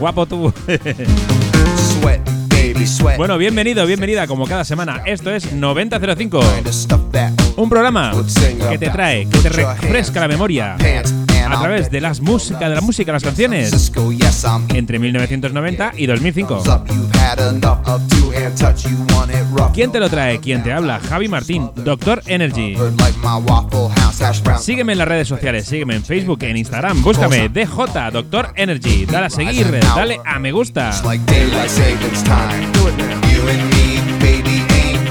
Guapo tú. Bueno, bienvenido, bienvenida como cada semana. Esto es 9005. The stuff that Un programa que te trae, que te refresca la memoria a través de las música, de la música, las canciones entre 1990 y 2005. up. You've had enough of two-hand touch. You want it rough. ¿Quién te lo trae? ¿Quién te habla? Javi Martín, Doctor Energy. Sígueme en las redes sociales, sígueme en Facebook, en Instagram, búscame DJ Doctor Energy, dale a seguir, dale a me gusta.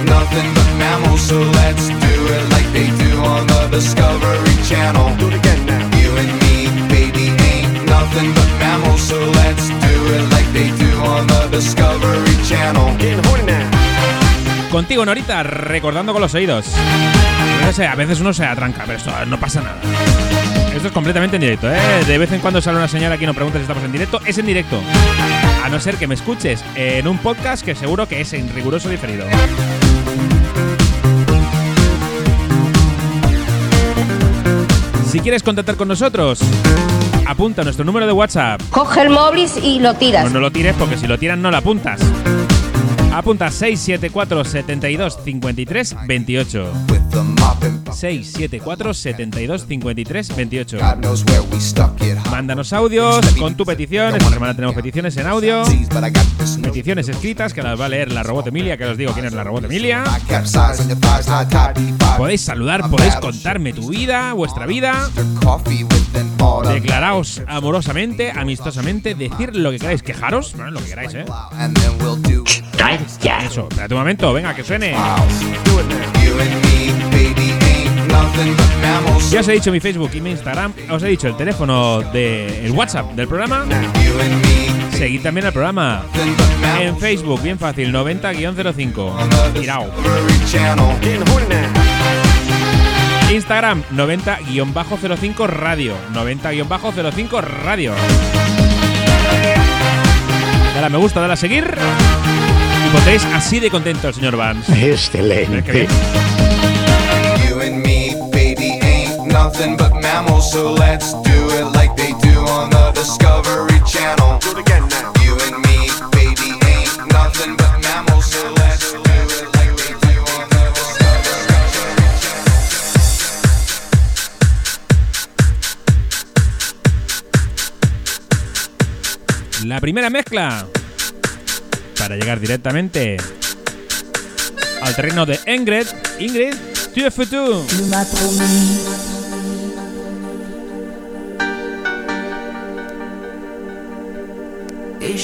Nothing but mammals. So let's do it like they do on the Discovery Channel. Nothing but mammals. So let's do it like they do on the Discovery Channel. Getting horny now. Contigo, Norita, recordando con los oídos. No sé, a veces uno se atranca, pero esto no pasa nada. Esto es completamente en directo, ¿eh? De vez en cuando sale una señora aquí y nos pregunta si estamos en directo. Es en directo. A no ser que me escuches en un podcast que seguro que es en riguroso diferido. Si quieres contactar con nosotros, apunta nuestro número de WhatsApp. Coge el móvil y lo tiras. No, no lo tires porque si lo tiras no lo apuntas. Apunta 674 72 53 28. With the mop and 674 72 53 28. God knows where we stuck it. Mándanos audios con tu petición. Esta semana tenemos peticiones en audio. Peticiones escritas que las va a leer la robot Emilia, que os digo quién es la robot Emilia. I capsize on your thighs, high top, D5. Podéis saludar, podéis contarme tu vida, vuestra vida. Declaraos amorosamente, amistosamente, decir lo que queráis, quejaros, bueno, lo que queráis, eh. It. ¡Calla! Eso, espérate un momento, venga, que suene. Ya os he dicho mi Facebook y mi Instagram, os he dicho el teléfono de el WhatsApp del programa. Seguid también el programa en Facebook, bien fácil, 90-05. Tirao. Instagram, 90-05 Radio. 90-05 Radio. Dale a me gusta, dale a seguir. Así de contento al señor Vance. Excelente. You and me, baby, ain't nothing but mammals. So let's do it like they do on the Discovery Channel. Do it again now. You and me, baby, ain't nothing but mammals. So let's do it like they do on the Discovery Channel. La primera mezcla para llegar directamente al terreno de Ingrid. Ingrid, TF2. Et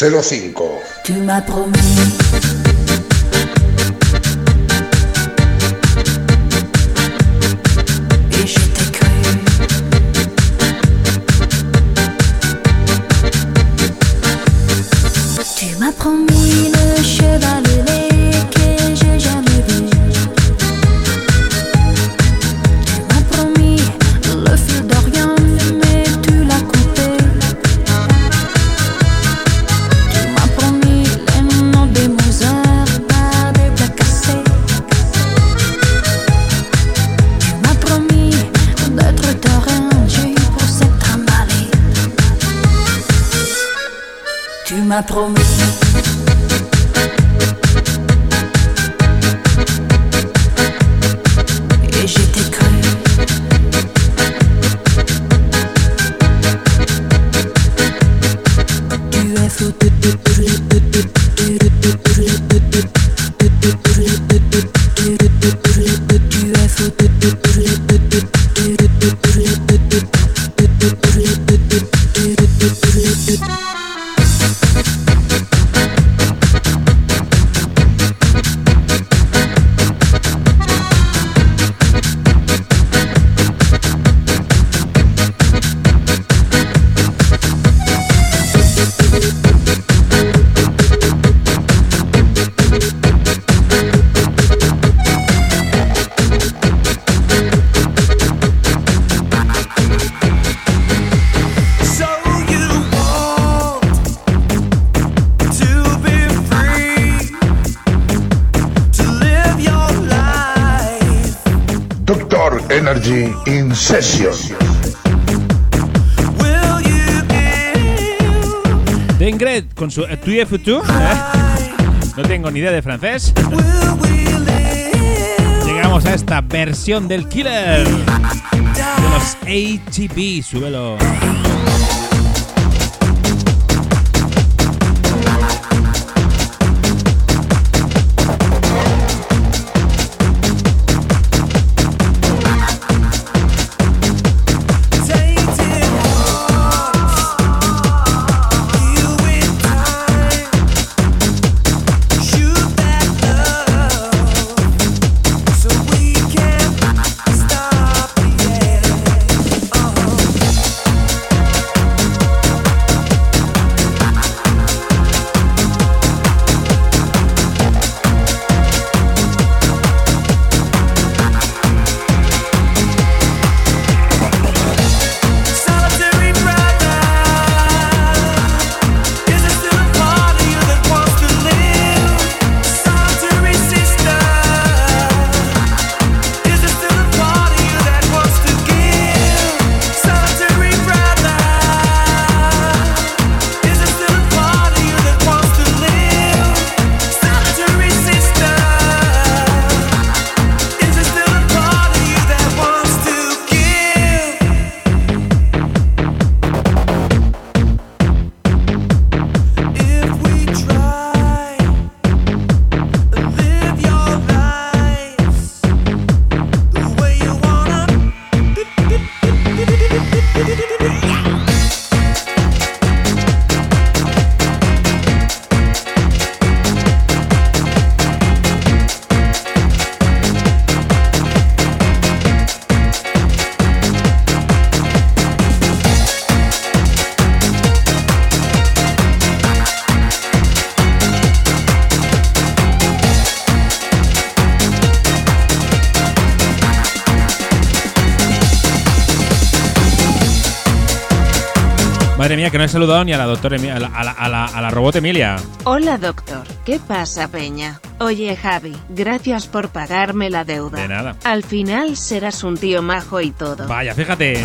9005. Tu m'as promis. Session. Will you give? De Ingrid con su Tu es futu. ¿eh? No tengo ni idea de francés. Will we live? Llegamos a esta versión del Killer de los ATP. Súbelo. Madre mía, que no he saludado ni a la doctora a la, a la- a la- a la robot Emilia. Hola doctor, ¿qué pasa Peña? Oye Javi, gracias por pagarme la deuda. De nada. Al final serás un tío majo y todo. Vaya, fíjate.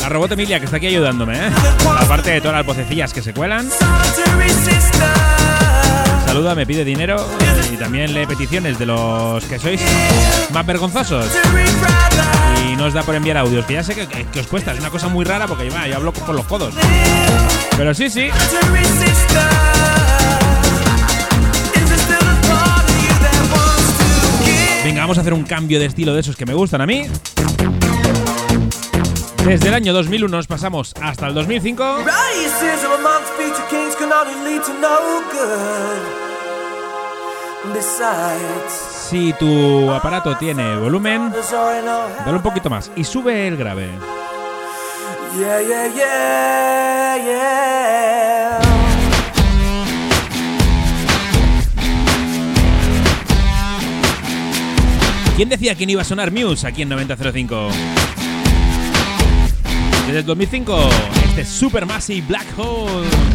La robot Emilia que está aquí ayudándome, ¿eh? Aparte de todas las vocecillas que se cuelan. Saluda, me pide dinero y también lee peticiones de los que sois más vergonzosos. Y no os da por enviar audios, que ya sé que, os cuesta, es una cosa muy rara porque va, yo hablo con los codos. Pero sí, sí. Venga, vamos a hacer un cambio de estilo de esos que me gustan a mí. Desde el año 2001 nos pasamos hasta el 2005. Si tu aparato tiene volumen, dale un poquito más y sube el grave. Yeah, yeah, yeah, ¿Quién decía que no iba a sonar Muse aquí en 9005? Desde el 2005, este Supermassive Black Hole.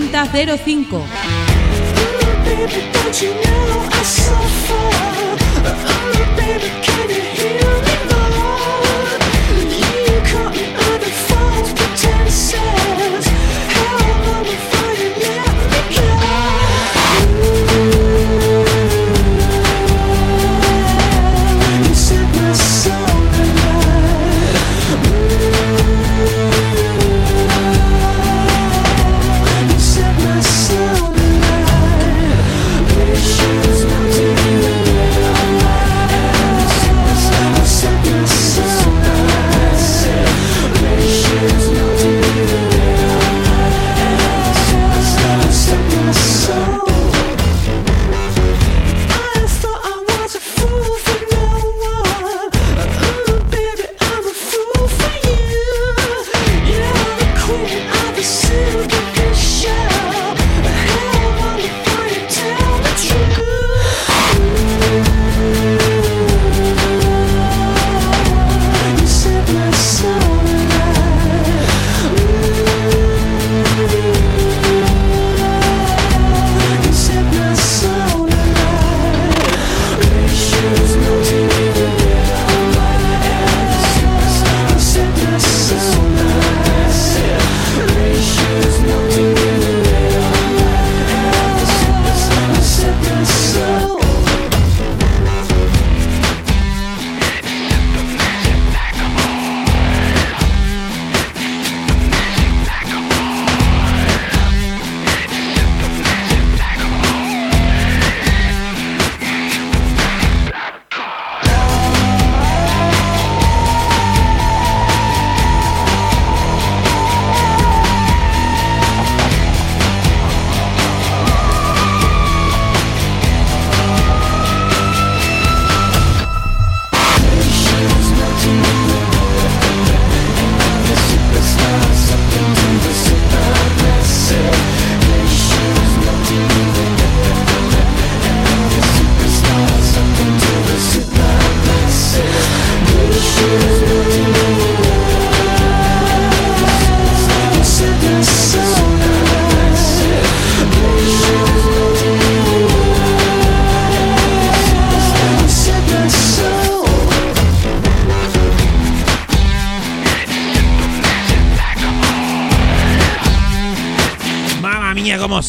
9005.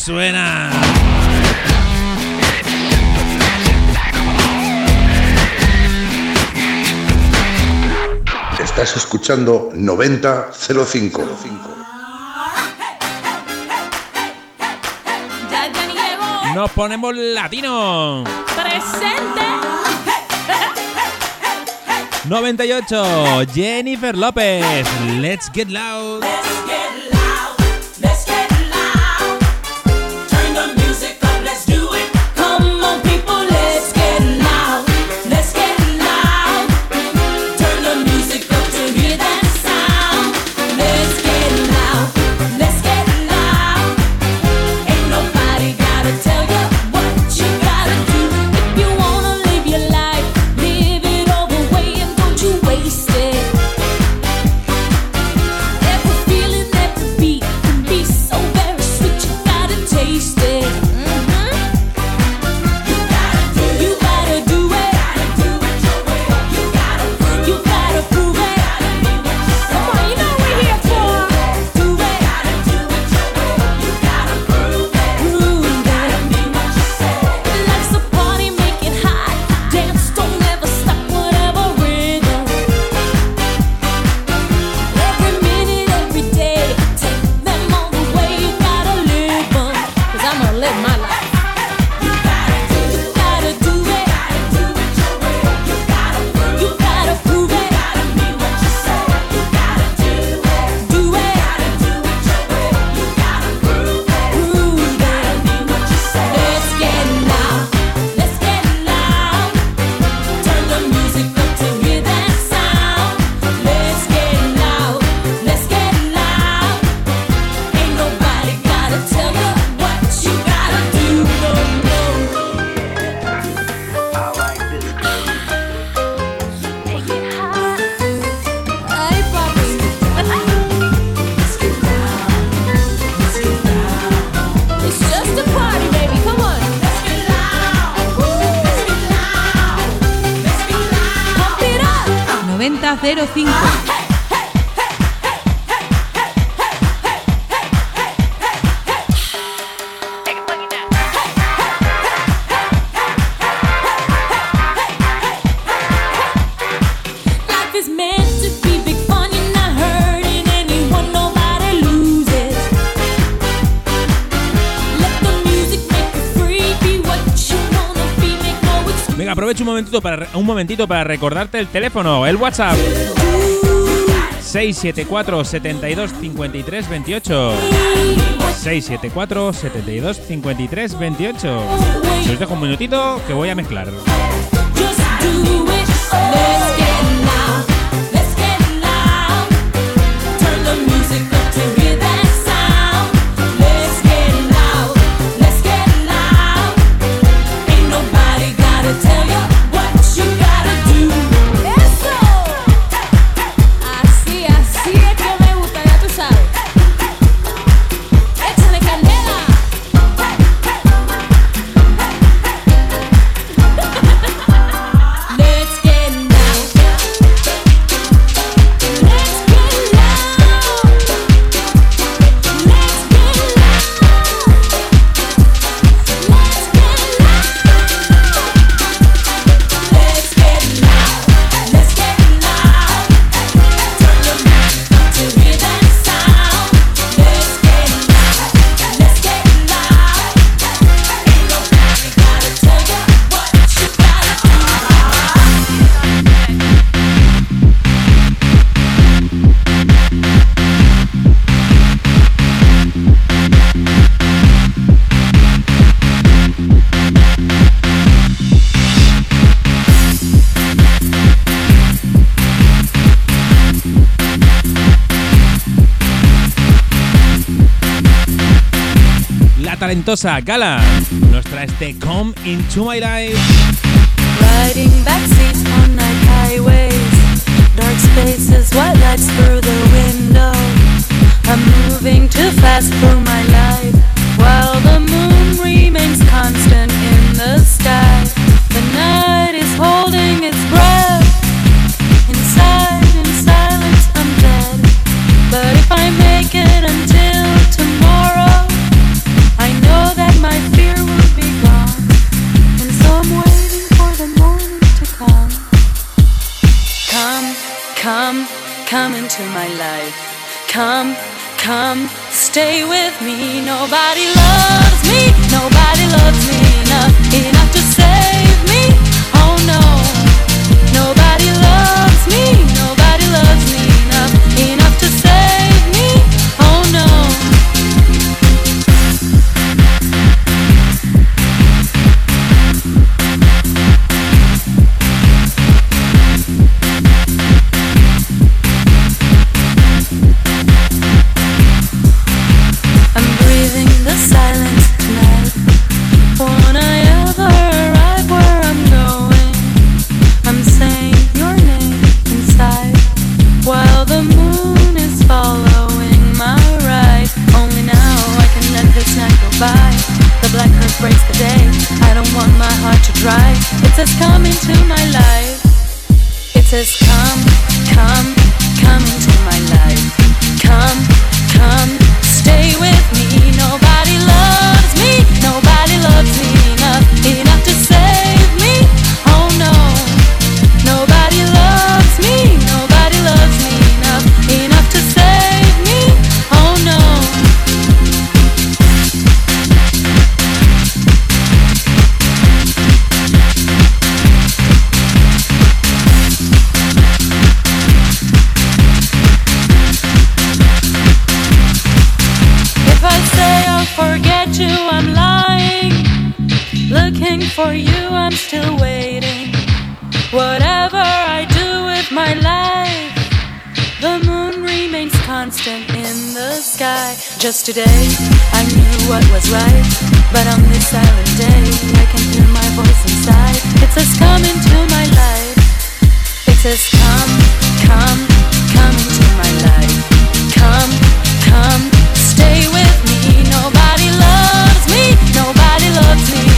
suena. Estás escuchando 9005. 05. Nos ponemos latino. Presente. 98. Jennifer López. Let's get loud. momentito para, un momentito para recordarte el teléfono, el WhatsApp. 674 72 53 28 674 72 53 28 Os dejo un minutito que voy a mezclar. talentosa Gala nos trae este Come Into My Life. Riding on night highways, dark spaces, white lights through the window. I'm moving too fast my life, while the moon remains constant in the sky. Come, come into my life. Come, come, stay with me. Nobody loves me, nobody loves me enough, enough to save me. Oh no, nobody loves me. I knew what was right, but on this silent day, I can hear my voice inside. It says, Come into my life. It says, Come, come, come into my life. Come, come, stay with me. Nobody loves me. Nobody loves me.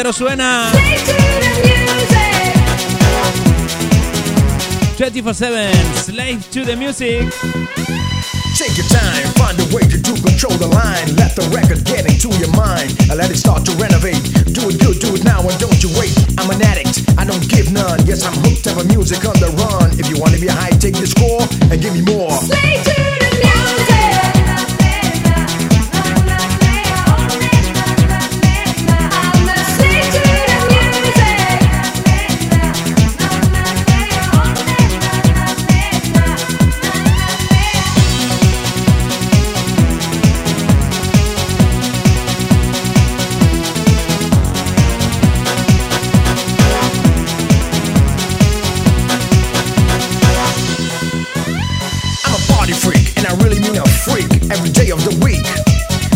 Entero suena. 24-7, slave to the music. Take your time, find a way to do control the line. Let the record get into your mind and let it start to renovate. Do it good, do it now, and don't you wait. I'm an addict, I don't give none. Yes, I'm hooked up on music on the run. If you wanna be high, take the score and give me more. I'm every day of the week.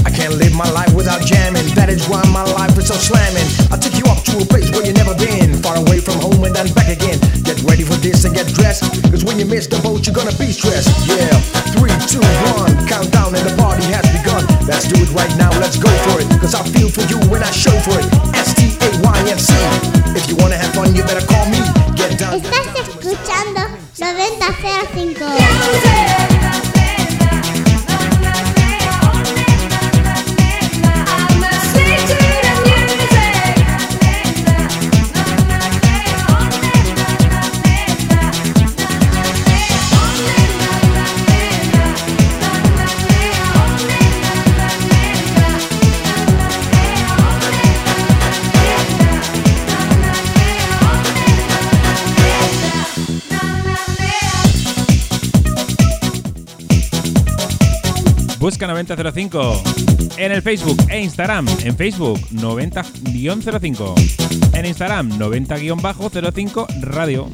I can't live my life without jamming, that is why my life is so slamming. I'll take you up to a place where you've never been, far away from home and then back again. Get ready for this and get dressed, cause when you miss the boat, you're gonna be stressed. Yeah, three, two, one, countdown, and the party has begun. Let's do it right now, let's go for it, cause I feel for you when I show for it. S T A Y N C. If you wanna have fun, you better call me. Get down. Estás escuchando 9005. Busca 9005 en el Facebook e Instagram. En Facebook 90-05. En Instagram 90-05 Radio.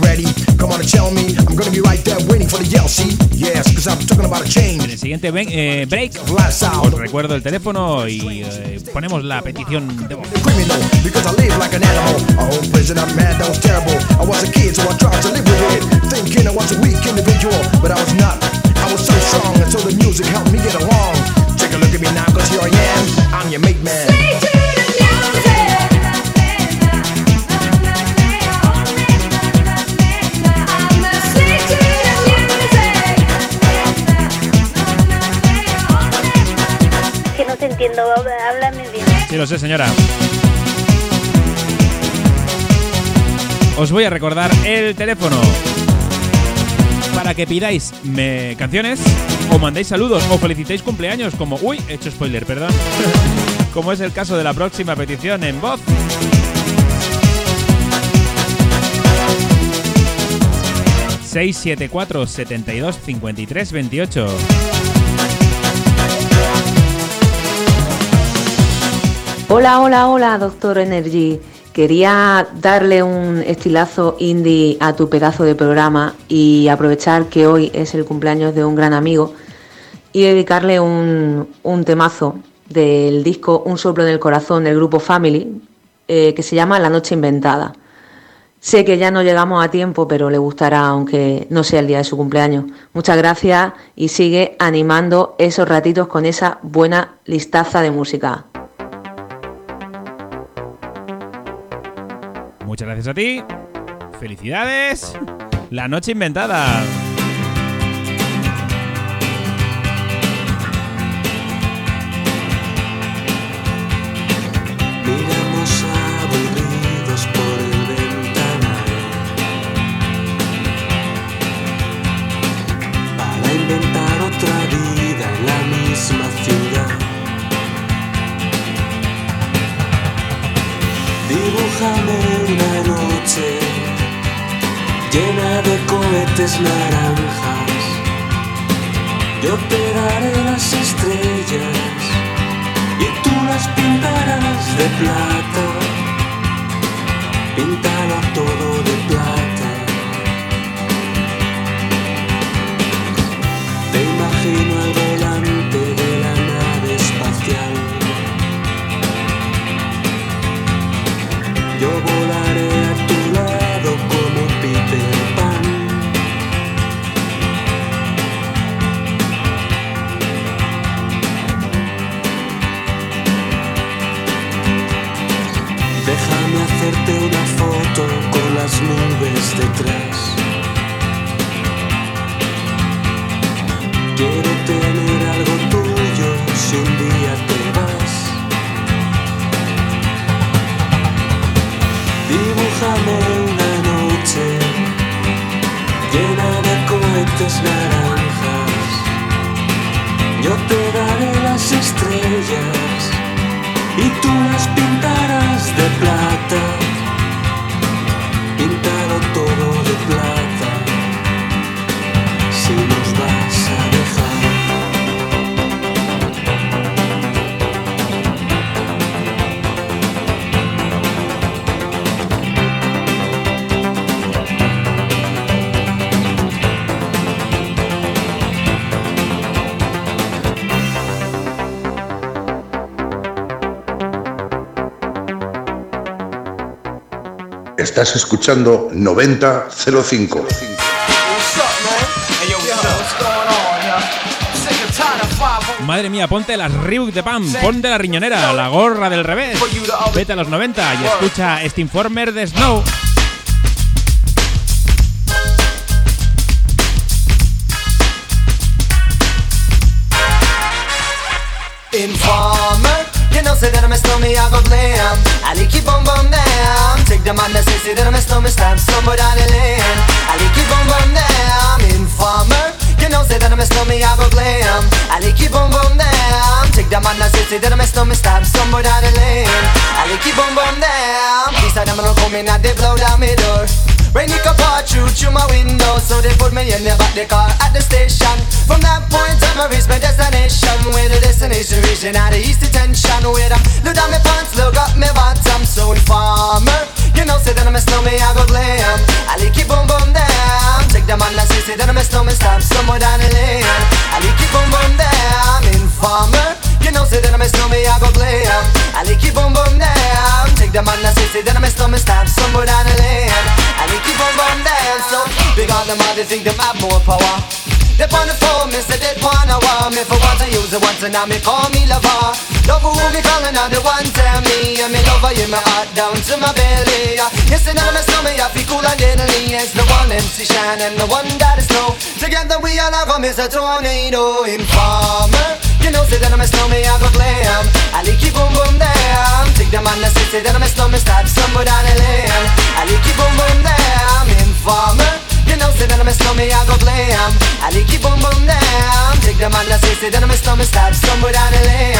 Ready, come on and tell me. I'm gonna be right there waiting for the yell, see? Yes, cause I'm talking about a change. En el siguiente bre- eh, break os recuerdo el teléfono y eh, ponemos la petición de voz. Criminal, because I live like an animal. A home prisoner, man, that was terrible. I was a kid, so I tried to live with it. Thinking I was a weak individual, but I was not. I was so strong until the music helped me get along. Take a look at me now, cause here I am. I'm your mate man. Te entiendo, háblame bien. Sí, lo sé, señora. Os voy a recordar el teléfono para que pidáis me- canciones o mandéis saludos o felicitéis cumpleaños como... Uy, he hecho spoiler, perdón. como es el caso de la próxima petición en voz. ...674 Hola, hola, hola, doctor Energy. Quería darle un estilazo indie a tu pedazo de programa y aprovechar que hoy es el cumpleaños de un gran amigo y dedicarle un, un temazo del disco Un soplo en el corazón del grupo Family eh, que se llama La noche inventada. Sé que ya no llegamos a tiempo, pero le gustará aunque no sea el día de su cumpleaños. Muchas gracias y sigue animando esos ratitos con esa buena listaza de música. Gracias a ti. Felicidades. La noche inventada. Naranjas. Yo te daré las estrellas y tú las pintarás de plata. Píntalo todo de tired of 5 Madre mía, ponte las Reebok de Pam, ponte la riñonera, la gorra del revés. Vete a los 90 y escucha este informer de Snow. Informer, you know say that I'm a stormy, I go blam. I like keep on bum down. Take the man that say say that I'm a stormy, stamp somewhere down the lane. I like keep on bum down. Informer, you know that I'm a stormy, I go glam. I like keep on bum down. Take the man that say say that I'm a stormy, stamp somewhere down the lane. I like keep on bum down. These are them gonna come in and they blow down my door. Rain it can pour through through my window, so they put me in the back the car at the station. From that point on, I reached my destination. Where the destination region out of east detention. Where I look down my pants, look up my bottom. So informer, you know, say that I'm a snowman, I go glam. I like it boom boom down. Take the man that say, that I'm a snowman, stop somewhere down the lane. I like it boom boom down. Informer, you know, say that I'm a snowman, I go glam. I like it boom boom down. Take the man that say, say that I'm a snowman, stop somewhere down the lane. I like it boom boom down. So big on them, all they think them have more power. They on the phone, me say they wanna want me for want to use it once and now me call me lover. Love who me calling now the one tell me and me lover you my heart down to my belly. Yes and I'm a stomach, I feel cool and deadly. It's the one MC Shine and the one that is snow. Together we all have a tornado informer. You know say that I'm a snowman, I go glam. I like it boom boom down. Take the man that say that I'm a snowman, start somewhere down the lane. I like it boom boom down. Informer. You know, say that I'm a snowman, I go glam. I like it boom down. Take the man that say, say that I'm a snowman, start somewhere down the lane.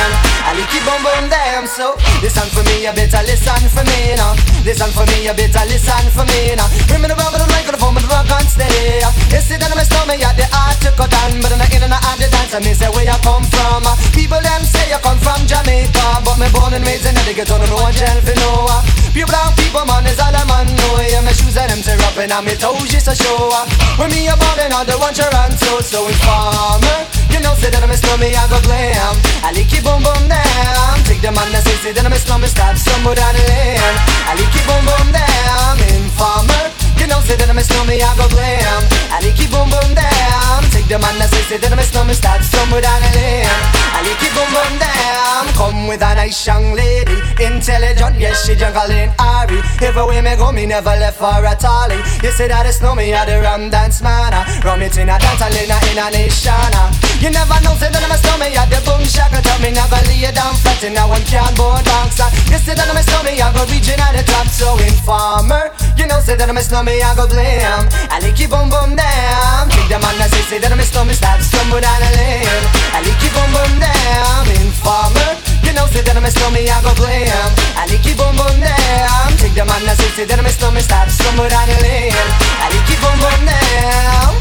I like it boom down. So listen for me, you better listen for me now. Listen for me, you better listen for me now. Bring me the rubber, the microphone, but the rock on steady. You say that I'm a snowman, yeah, the art to cut down, but I'm not in and out the dance. I mean, say where you come from. People them say you come from Jamaica, but me born and raised in the ghetto, know what jail for no. Pure brown people, man, is all a man know. Yeah, my shoes and them tear up and on me toes just a show. up. When me a ballin', all the one Toronto, so informer. You know, say that I'm a snowman, I go glam. I like it boom boom down. Take the man that say, say that I'm a snowman, stop somewhere down the lane. I like it boom boom down. Informer. You know, say that I'm a snowman, I go glam. I like it boom boom down. Take the man that say, say that I'm a snowman, start somewhere down the lane. I like it boom boom down. Come with a nice young lady, intelligent, yes she juggling Ari. Everywhere me go, me never left for a tally. You say that it's snow me at the rum dance man. Rum it in a dance, in a in a nation. You never know, say that I'm a snowman, at the boom shaka. Tell me never lay down flat in a one can board box. You say that I'm a snowman, I go region at the top, so informer. You know, say that I'm a snowman, I go blam. I like it boom boom down. Take the man that say, say that I'm a snowman, start stumble down the lane. I like it boom boom down. Informer. You know, say that I'm a snowman, I go blam. I like it boom boom down. Take the man that say, say that I'm a snowman, start stumble down the lane. I like it boom boom down.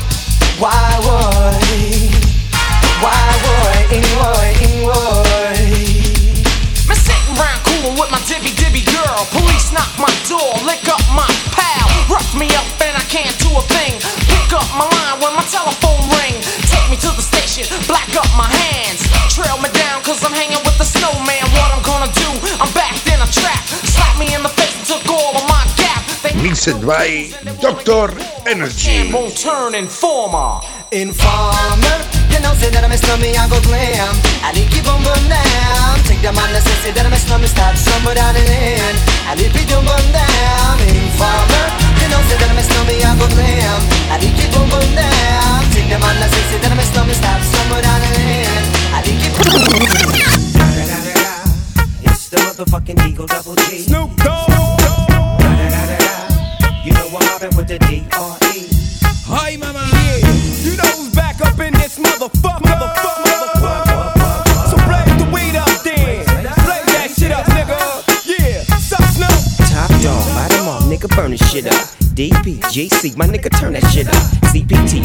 Why would? I'm sitting around cooling with my Dibby Dibby girl. Police knock my door, lick up my pal. Ruff me up and I can't do a thing. Pick up my line when my telephone rang. Take me to the station, black up my hands. Trail me down cause I'm hanging with the snowman. What I'm gonna do? I'm backed in a trap. Slap me in the Mixed by Dr. Energy. won't turn informer. Informer, you know, say that I'm a snowman, I go glam. I like it boom boom down. Take the man that say, say that I'm a snowman, start somewhere down the lane. I like it boom boom down. Informer, you know say that I miss me, I go glam. I think keep boom boom down. Take them on the say say that I miss me, stop somewhere down the lane. I think keep. It's the motherfucking Eagle Double G. Snoop DPGC, my nigga, turn that shit up. CPT,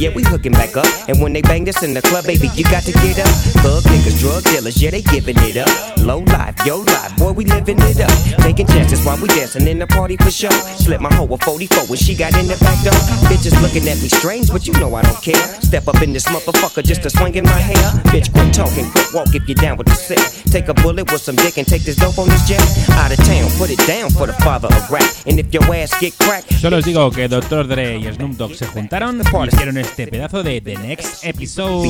yeah, we hooking back up. And when they bang this in the club, baby, you got to get up. Thug niggas, drug dealers, yeah, they giving it up. Low life, yo life, boy, we living it up. Taking chances while we dancing in the party for sure. Slip my hoe a 44 when she got in the back door. Bitches looking at me strange, but you know I don't care. Step up in this motherfucker just to swing in my hair. Bitch, quit talking, quit walk if you down with the sick. Take a bullet with some dick and take this dope on this jet. Out of town, put it down for the father of rap. And if your ass get cracked, Solo os digo que Dr. Dre y Snoop Dogg se juntaron y hicieron este pedazo de The Next Episode.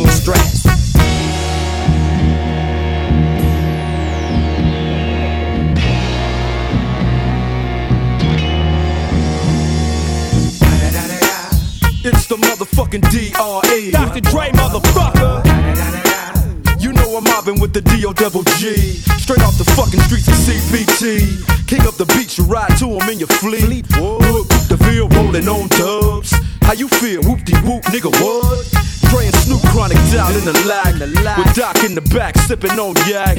It's the motherfucking D.R.E. Dr. Dre, motherfucker. You know I'm mobbing with the D.O. Double G. Straight off the fucking streets of CPT. King up the beach, you ride to him in your fleet. Look, the feel rolling on dubs. How you feel? Whoop de whoop, nigga, what? And Snoop Chronic down in the lag. With Doc in the back, sipping on yak.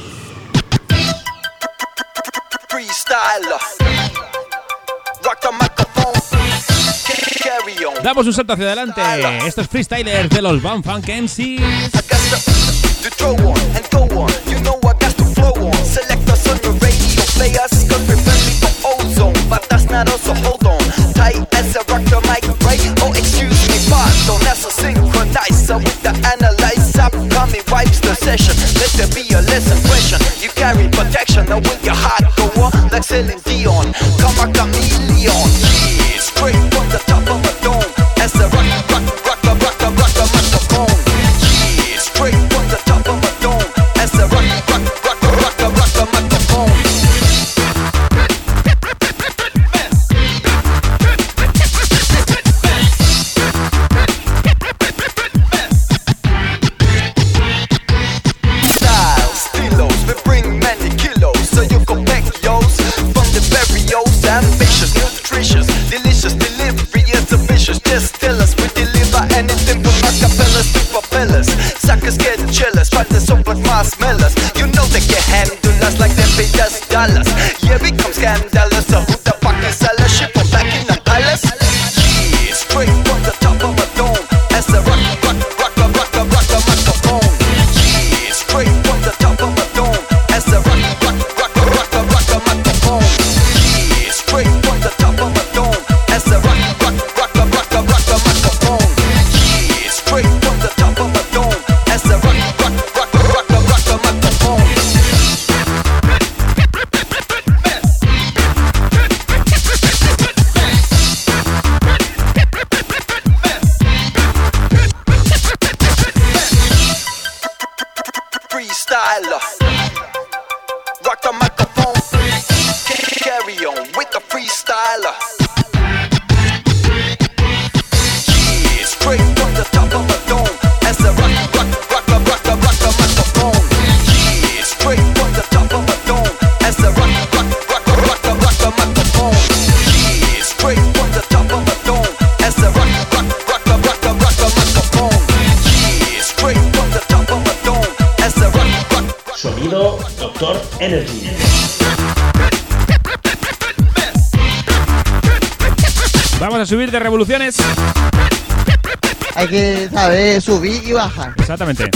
Damos un salto hacia adelante. Estos freestylers de los Van Funk MCs. To throw on and go on. You know I got to flow on. Select us on the radio. Play us cause we're friendly for ozone. But that's not us, so hold on. Tight as a rock the mic, right? Oh, excuse me, a synchronizer with the analyzer. Coming wipes the session. Let there be a lesson question. You carry protection. Now with your heart go on. Like Celine Dion. Come a chameleon. Yeah, straight from the top of a dome. As a dollars de revoluciones. Hay que saber subir y bajar. Exactamente.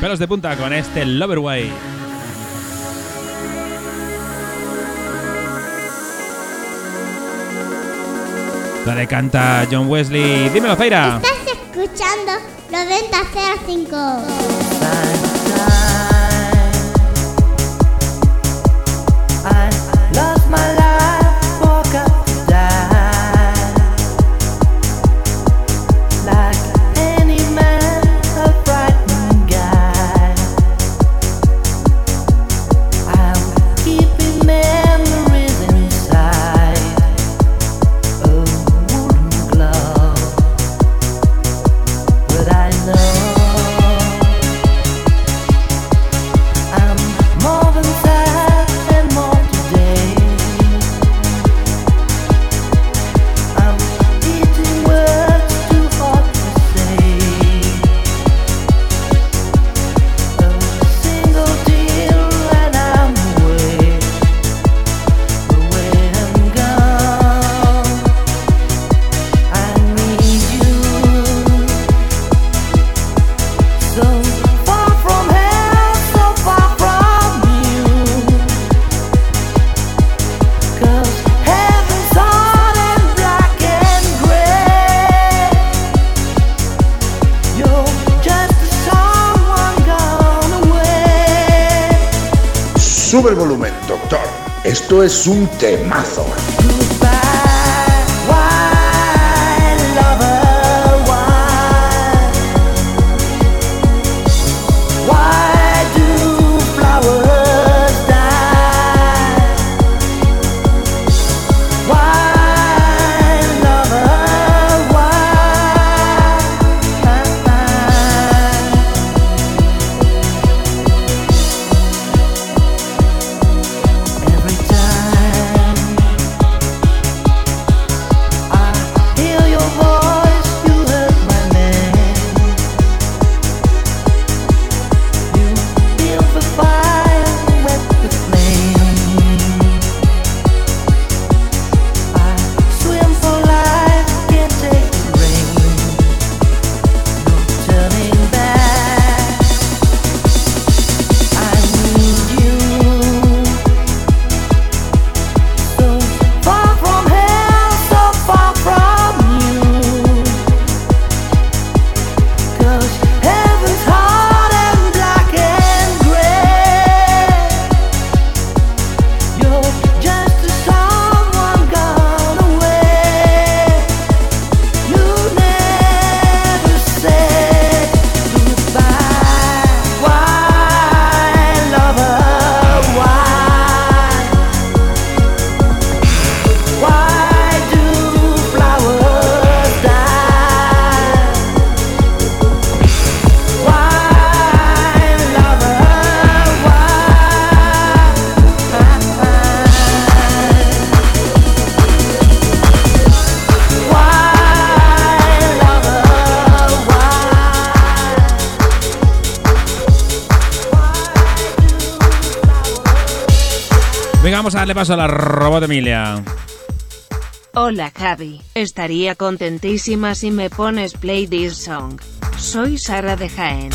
Pelos de punta con este Loverway. Donde canta John Wesley. Dímelo, Feira. ¿Estás escuchando 90 05. es un temazo. paso a la robot Emilia. Hola Javi, estaría contentísima si me pones Play This Song. Soy Sara de Jaén.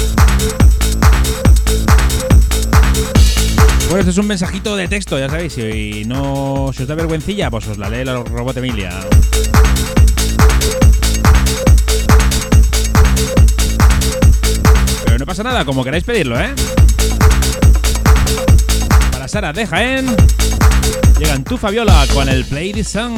Bueno, esto es un mensajito de texto, ya sabéis, si no si os da vergüencilla, pues os la lee la robot Emilia. Pero no pasa nada, como queráis pedirlo, ¿eh? Sara de Llegan tu Fabiola con el Play the Sun.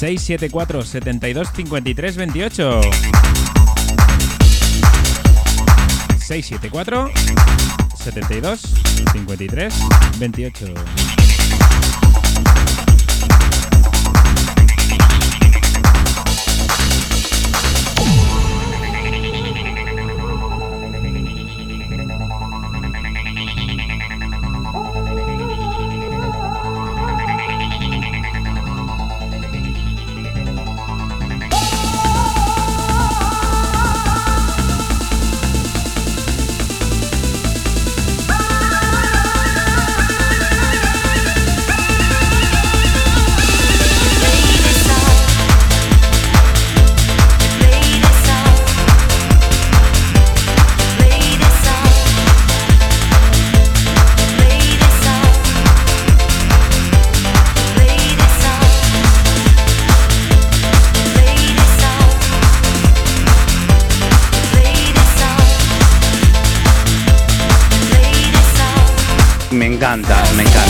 674 72 53 28. 674 72 53 28. Encanta, me encanta.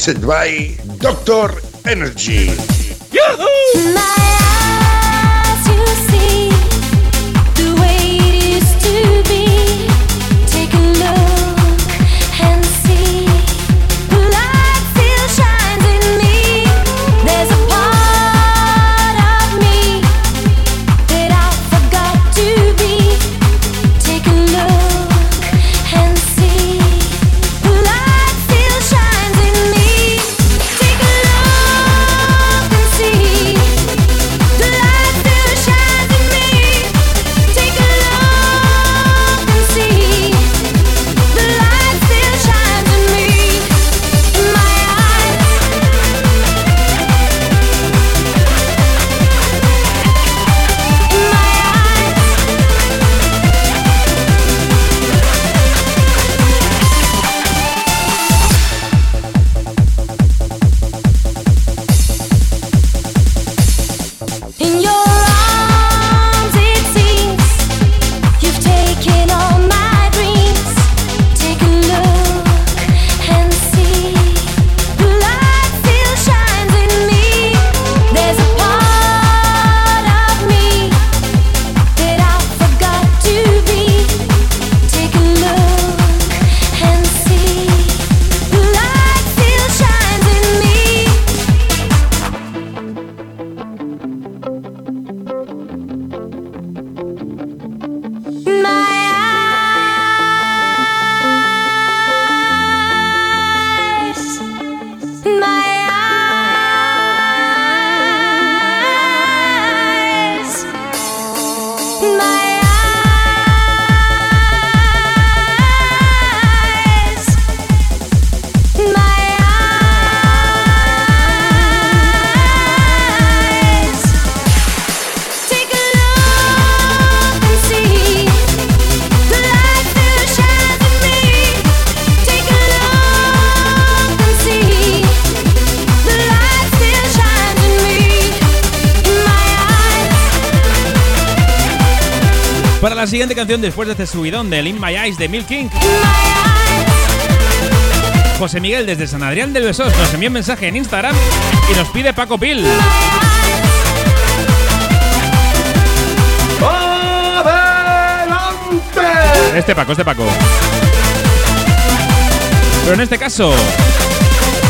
Mixed by Doctor Energy. In después de este subidón del In My Eyes de Milk King. José Miguel desde San Adrián del Besós nos envía un mensaje en Instagram y nos pide Paco Pil. Este Paco, este Paco. Pero en este caso,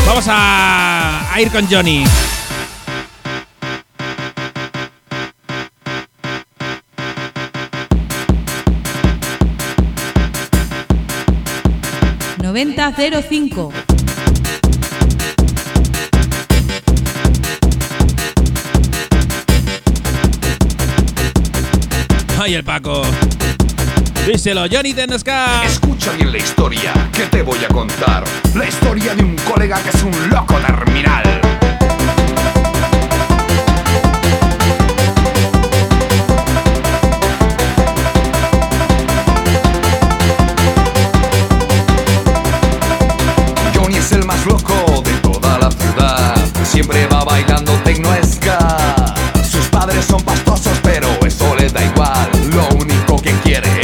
vamos a, a ir con Johnny. 9005. Ay, el Paco. Díselo, Johnny Tendesca. Escucha bien la historia que te voy a contar. La historia de un colega que es un loco terminal. siempre va bailando tecnoesca. Sus padres son pastosos, pero eso les da igual. Lo único que quiere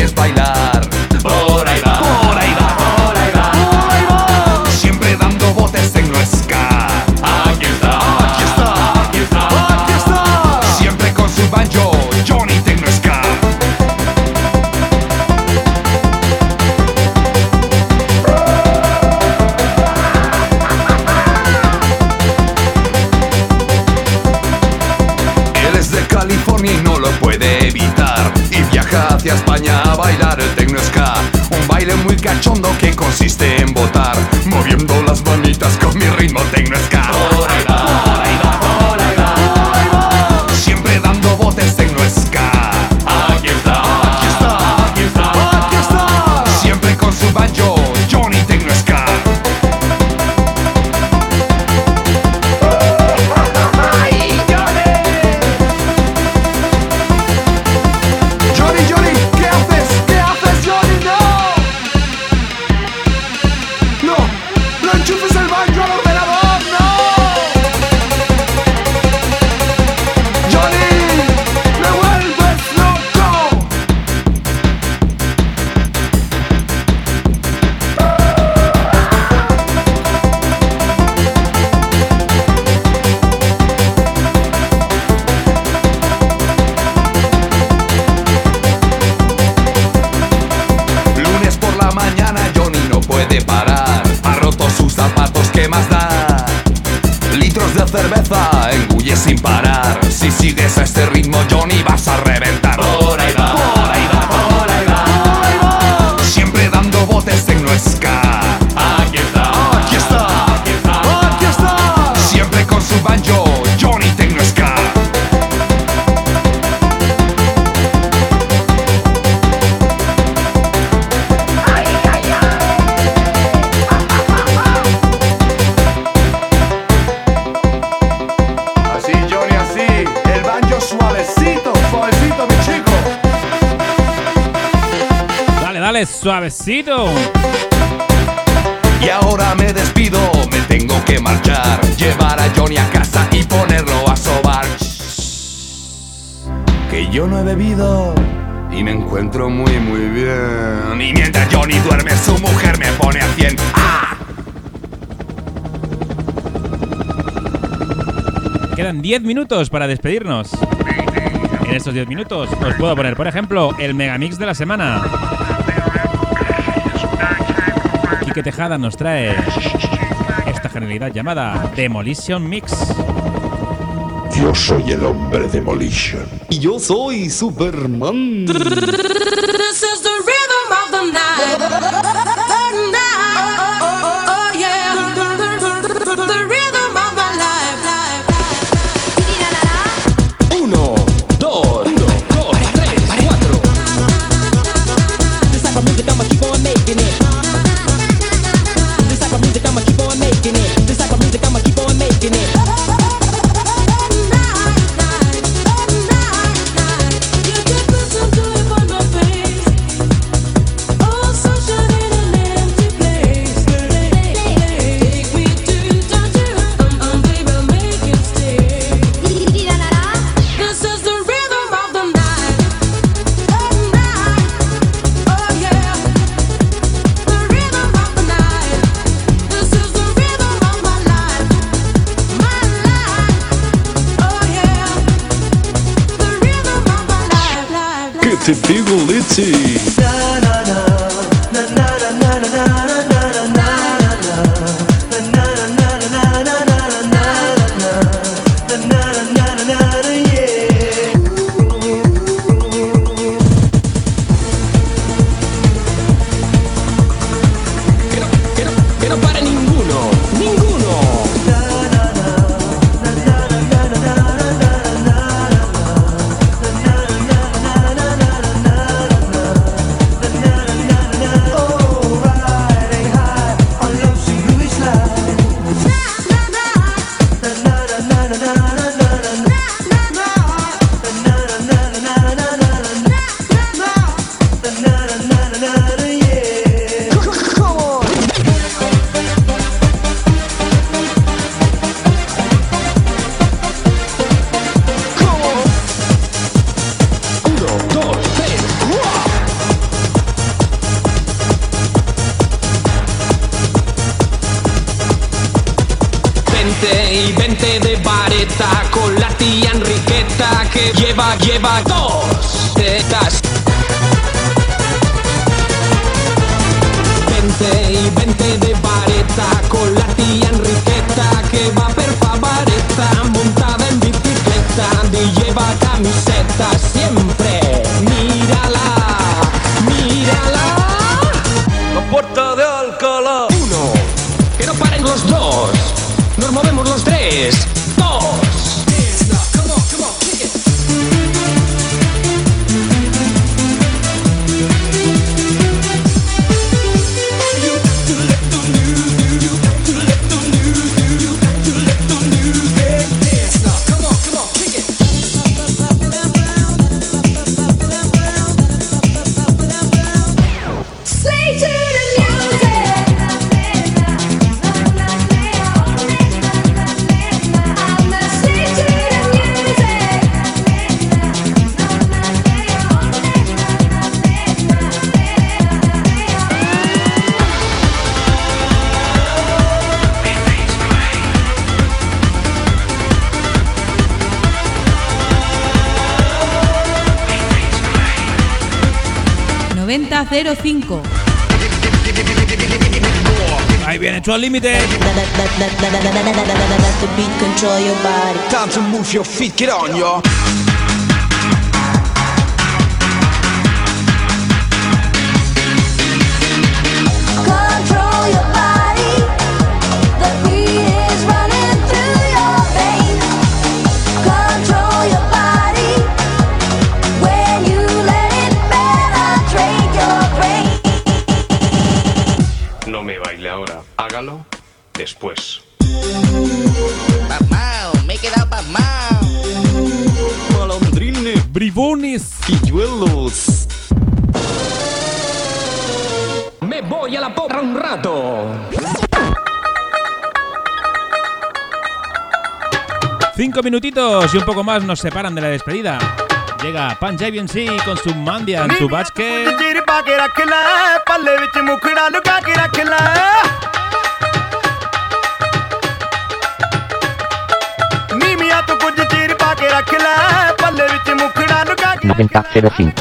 ritmo this nuestra nuevecito. Y ahora me despido, me tengo que marchar, llevar a Johnny a casa y ponerlo a sobar. Que yo no he bebido y me encuentro muy muy bien. Y mientras Johnny duerme, su mujer me pone a 100. ¡Ah! Quedan 10 minutos para despedirnos. En estos 10 minutos os puedo poner, por ejemplo, el megamix de la semana. Quique Tejada nos trae esta genialidad llamada Demolition Mix. Yo soy el hombre Demolition. Y yo soy Superman. 05. Ahí viene Hecho al Límite. Time to move your feet, get on, yo. Luis. Pilluelos. Me voy a la porra un rato. Cinco minutitos y un poco más nos separan de la despedida. Llega Punjabi en con su mandia en su basket. 9005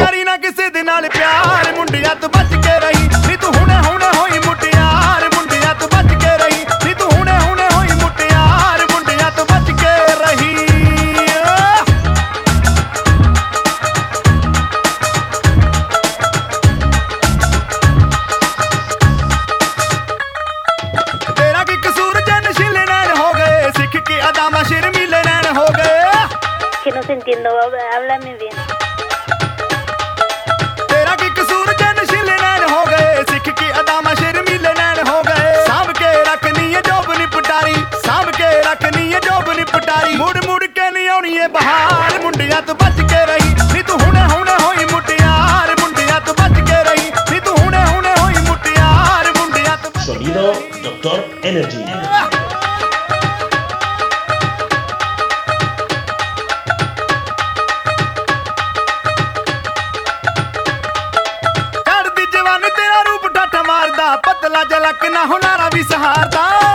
luck ना होना रवि सहारदा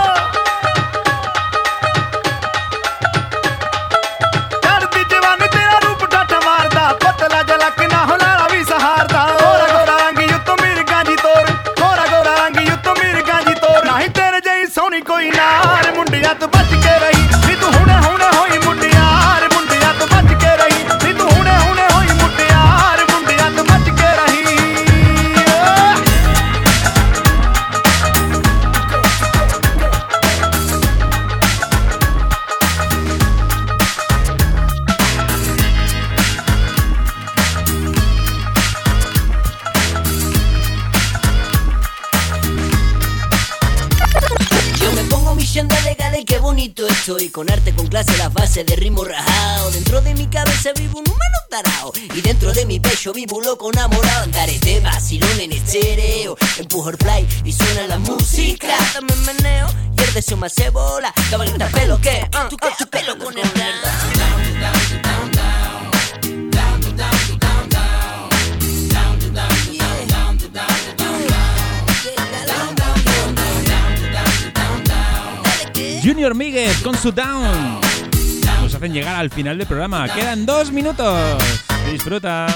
yo vivo loco enamorado Andaré de vacilón en estéreo Empujo el play y suena la música Dame meneo y el deseo me hace bola Cabalita pelo que, uh, tú que pelo con el Junior Miguel con su down. Nos hacen llegar al final del programa. Quedan dos minutos. Disfruta.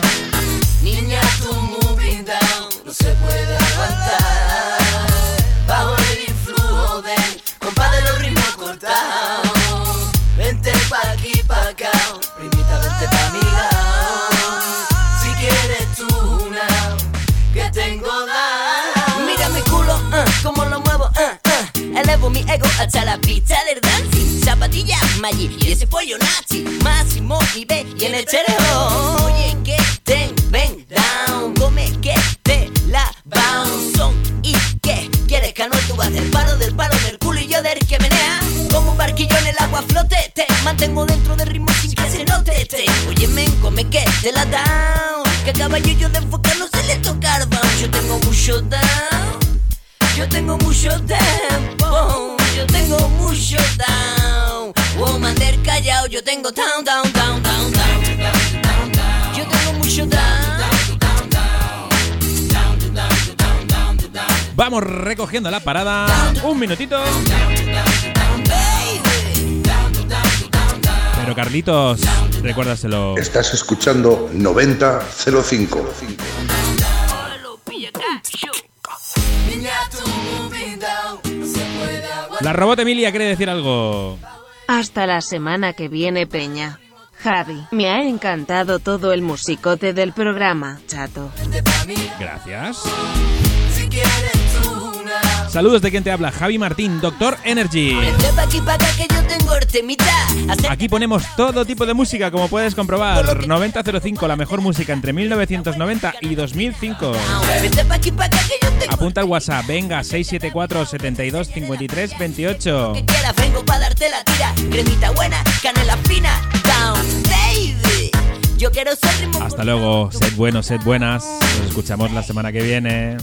Elevo mi ego hasta la pista del dancing. Zapatillas, Maggi y ese pollo nazi. Máximo nivel y en el chereo. Oye, que ten, ven down. Come que te la bounce. Son y que quieres que no tú vas del paro, del paro, del culo y yo del que menea. Como un barquillo en el agua flote, te mantengo dentro del ritmo sin que se note. Te, oye, men, come que te la down. Que caballo yo de enfocar se le toca bounce. Yo tengo mucho down. Yo tengo mucho tiempo, mucho down. Woman del callao, yo tengo down, down, down, down, down. Yo tengo mucho down. Vamos recogiendo la parada. Un minutito. Pero Carlitos, recuérdaselo. Estás escuchando 9005. La robot Emilia quiere decir algo. Hasta la semana que viene, Peña. Javi, me ha encantado todo el musicote del programa, chato. Gracias. Saludos de quien te habla, Javi Martín, Doctor Energy. aquí, ponemos todo tipo de música, como puedes comprobar. 9005, la mejor música entre 1990 y 2005. Vente pa' aquí, pa' acá que yo tengo Apunta al WhatsApp, venga, 674 72 53 28. que quieras, vengo pa' darte la tira. Cremita buena, canela fina, down, baby. Yo quiero ser ritmo Hasta luego, sed buenos, sed buenas. Nos escuchamos la semana que viene.